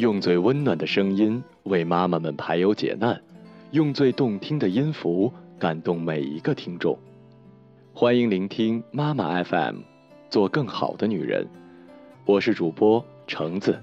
用最温暖的声音为妈妈们排忧解难，用最动听的音符感动每一个听众。欢迎聆听妈妈 FM，做更好的女人。我是主播橙子。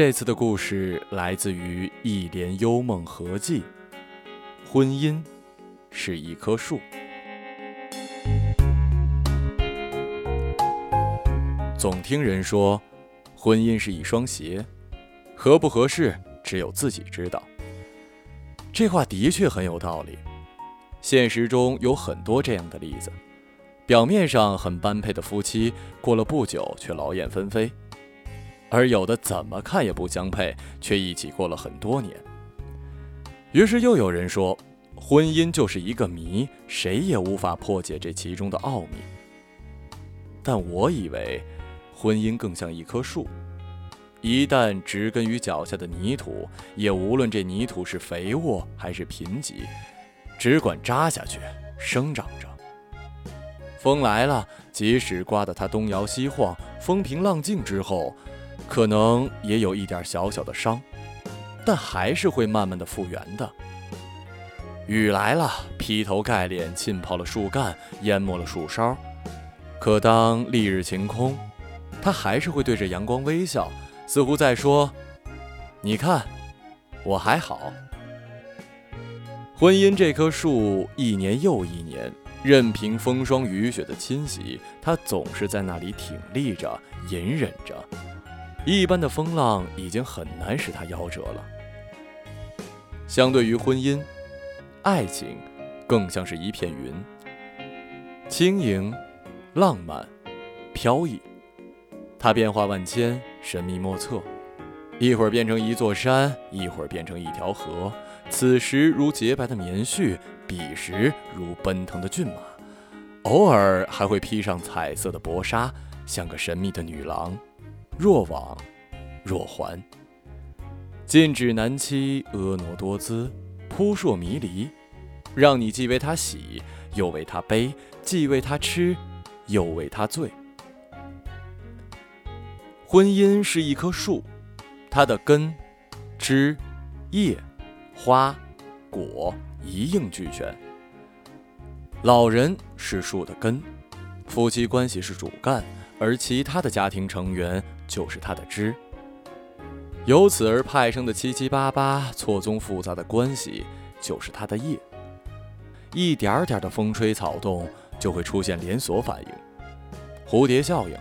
这次的故事来自于《一帘幽梦合记》。婚姻是一棵树。总听人说，婚姻是一双鞋，合不合适只有自己知道。这话的确很有道理。现实中有很多这样的例子，表面上很般配的夫妻，过了不久却劳燕分飞。而有的怎么看也不相配，却一起过了很多年。于是又有人说，婚姻就是一个谜，谁也无法破解这其中的奥秘。但我以为，婚姻更像一棵树，一旦植根于脚下的泥土，也无论这泥土是肥沃还是贫瘠，只管扎下去，生长着。风来了，即使刮得它东摇西晃，风平浪静之后。可能也有一点小小的伤，但还是会慢慢的复原的。雨来了，劈头盖脸浸泡了树干，淹没了树梢。可当丽日晴空，它还是会对着阳光微笑，似乎在说：“你看，我还好。”婚姻这棵树，一年又一年，任凭风霜雨雪的侵袭，它总是在那里挺立着，隐忍着。一般的风浪已经很难使它夭折了。相对于婚姻，爱情更像是一片云，轻盈、浪漫、飘逸，它变化万千，神秘莫测。一会儿变成一座山，一会儿变成一条河。此时如洁白的棉絮，彼时如奔腾的骏马，偶尔还会披上彩色的薄纱，像个神秘的女郎。若往，若还。禁止难期，婀娜多姿，扑朔迷离，让你既为他喜，又为他悲；既为他痴，又为他醉。婚姻是一棵树，它的根、枝、叶、花、果一应俱全。老人是树的根，夫妻关系是主干，而其他的家庭成员。就是他的枝，由此而派生的七七八八、错综复杂的关系，就是他的叶。一点点的风吹草动，就会出现连锁反应，蝴蝶效应。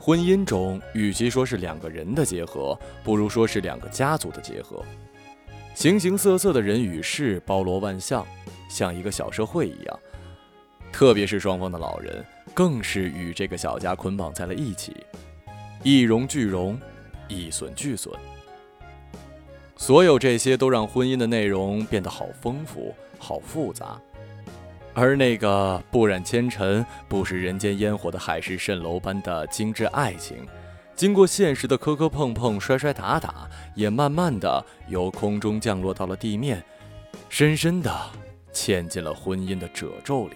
婚姻中，与其说是两个人的结合，不如说是两个家族的结合。形形色色的人与事，包罗万象，像一个小社会一样。特别是双方的老人，更是与这个小家捆绑在了一起。一荣俱荣，一损俱损。所有这些都让婚姻的内容变得好丰富、好复杂。而那个不染纤尘、不食人间烟火的海市蜃楼般的精致爱情，经过现实的磕磕碰碰、摔摔打打，也慢慢的由空中降落到了地面，深深的嵌进了婚姻的褶皱里，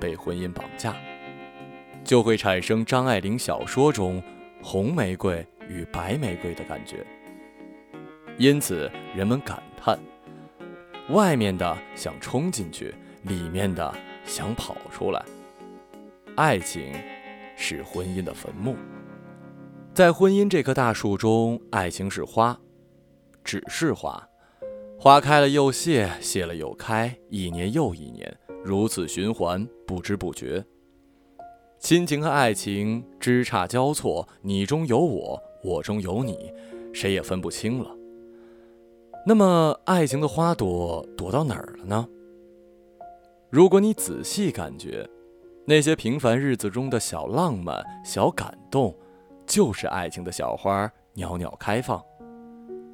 被婚姻绑架，就会产生张爱玲小说中。红玫瑰与白玫瑰的感觉，因此人们感叹：外面的想冲进去，里面的想跑出来。爱情是婚姻的坟墓，在婚姻这棵大树中，爱情是花，只是花，花开了又谢，谢了又开，一年又一年，如此循环，不知不觉。亲情和爱情枝杈交错，你中有我，我中有你，谁也分不清了。那么，爱情的花朵躲到哪儿了呢？如果你仔细感觉，那些平凡日子中的小浪漫、小感动，就是爱情的小花袅袅开放。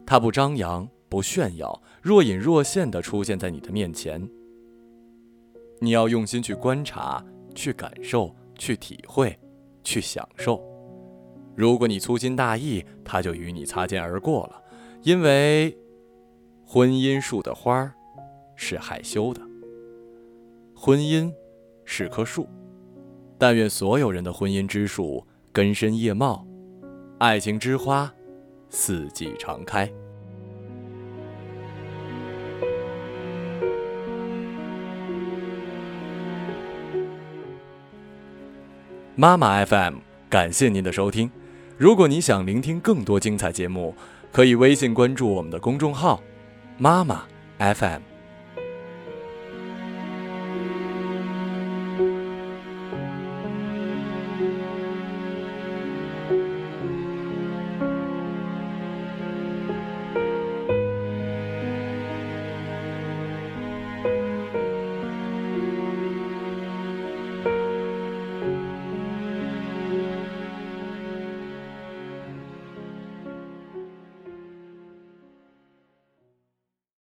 它不张扬，不炫耀，若隐若现地出现在你的面前。你要用心去观察，去感受。去体会，去享受。如果你粗心大意，它就与你擦肩而过了。因为婚姻树的花儿是害羞的，婚姻是棵树。但愿所有人的婚姻之树根深叶茂，爱情之花四季常开。妈妈 FM，感谢您的收听。如果你想聆听更多精彩节目，可以微信关注我们的公众号“妈妈 FM”。